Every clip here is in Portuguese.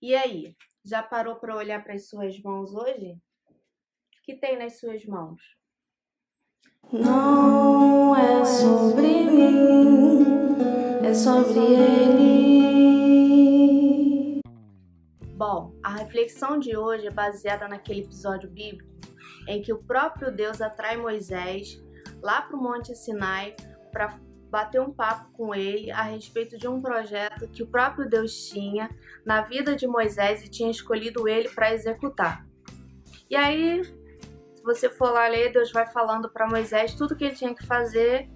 E aí, já parou para olhar para as suas mãos hoje? O que tem nas suas mãos? Não é sobre mim, é sobre ele. Bom, a reflexão de hoje é baseada naquele episódio bíblico em que o próprio Deus atrai Moisés lá para o Monte Sinai para bater um papo com ele a respeito de um projeto que o próprio Deus tinha na vida de Moisés e tinha escolhido ele para executar. E aí, se você for lá ler, Deus vai falando para Moisés tudo que ele tinha que fazer.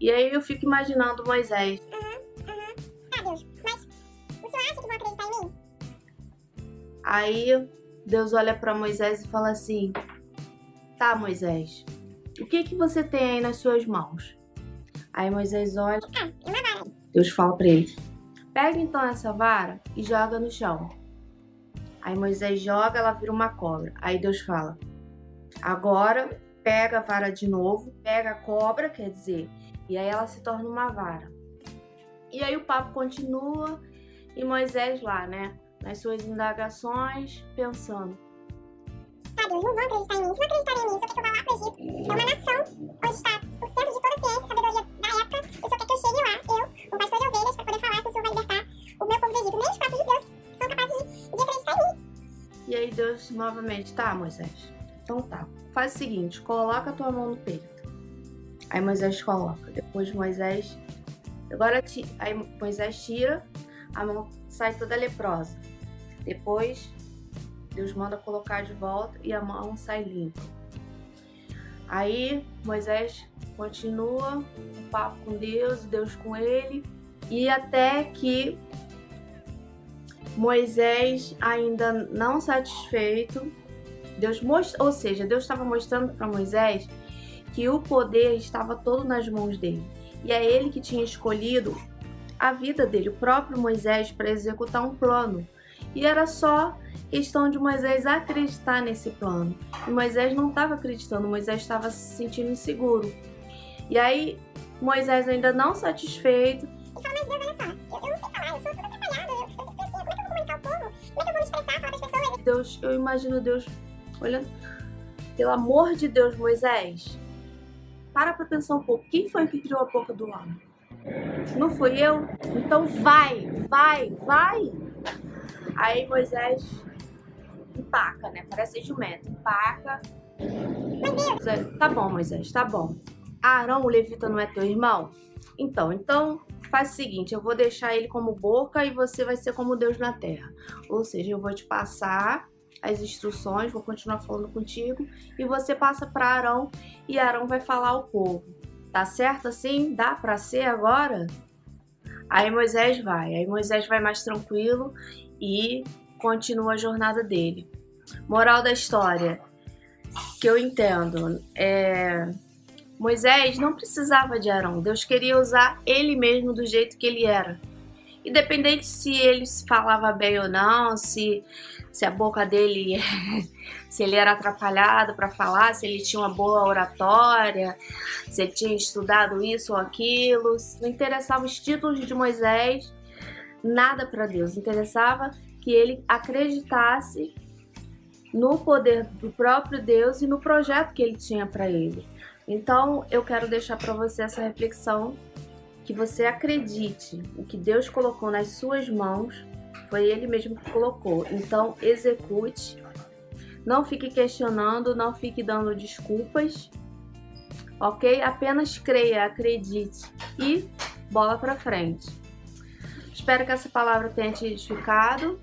E aí eu fico imaginando Moisés. Uhum, uhum. Tá, Deus, mas o senhor acha que vão acreditar em mim? Aí Deus olha para Moisés e fala assim: Tá, Moisés, o que que você tem aí nas suas mãos? Aí Moisés olha. Ah, uma vara. Deus fala para ele: Pega então essa vara e joga no chão. Aí Moisés joga, ela vira uma cobra. Aí Deus fala: Agora pega a vara de novo, pega a cobra, quer dizer, e aí ela se torna uma vara. E aí o papo continua e Moisés lá, né, nas suas indagações, pensando: Tá, Deus, não vão acreditar em mim. Se não acreditarem em mim, o senhor quer que eu vá lá pro Egito. É uma nação onde está novamente, tá, Moisés? Então tá. Faz o seguinte, coloca a tua mão no peito. Aí Moisés coloca. Depois Moisés. Agora aí Moisés tira, a mão sai toda leprosa. Depois Deus manda colocar de volta e a mão sai limpa. Aí Moisés continua o papo com Deus, Deus com ele, e até que Moisés ainda não satisfeito, Deus most... ou seja, Deus estava mostrando para Moisés que o poder estava todo nas mãos dele. E é ele que tinha escolhido a vida dele, o próprio Moisés, para executar um plano. E era só questão de Moisés acreditar nesse plano. E Moisés não estava acreditando, Moisés estava se sentindo inseguro. E aí, Moisés ainda não satisfeito, E fala, mas Deus, olha só, Eu para? Deus, eu imagino Deus olhando. Pelo amor de Deus, Moisés, para pra pensar um pouco. Quem foi que criou a boca do homem? Não fui eu? Então vai, vai, vai. Aí Moisés empaca, né? Parece jumento. Empaca. Tá bom, Moisés, tá bom. Arão, o levita, não é teu irmão? Então, então faz o seguinte, eu vou deixar ele como boca e você vai ser como Deus na terra. Ou seja, eu vou te passar as instruções, vou continuar falando contigo e você passa para Arão e Arão vai falar ao povo. Tá certo assim? Dá para ser agora? Aí Moisés vai, aí Moisés vai mais tranquilo e continua a jornada dele. Moral da história que eu entendo é Moisés não precisava de Arão, Deus queria usar ele mesmo do jeito que ele era. Independente se ele falava bem ou não, se, se a boca dele, se ele era atrapalhado para falar, se ele tinha uma boa oratória, se ele tinha estudado isso ou aquilo, não interessava os títulos de Moisés, nada para Deus, interessava que ele acreditasse no poder do próprio Deus e no projeto que ele tinha para ele. Então, eu quero deixar para você essa reflexão que você acredite o que Deus colocou nas suas mãos, foi ele mesmo que colocou. Então, execute. Não fique questionando, não fique dando desculpas. OK? Apenas creia, acredite e bola para frente. Espero que essa palavra tenha te edificado.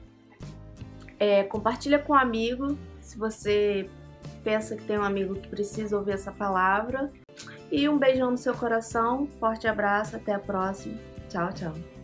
É, compartilha com um amigo se você pensa que tem um amigo que precisa ouvir essa palavra. E um beijão no seu coração, forte abraço, até a próxima. Tchau, tchau.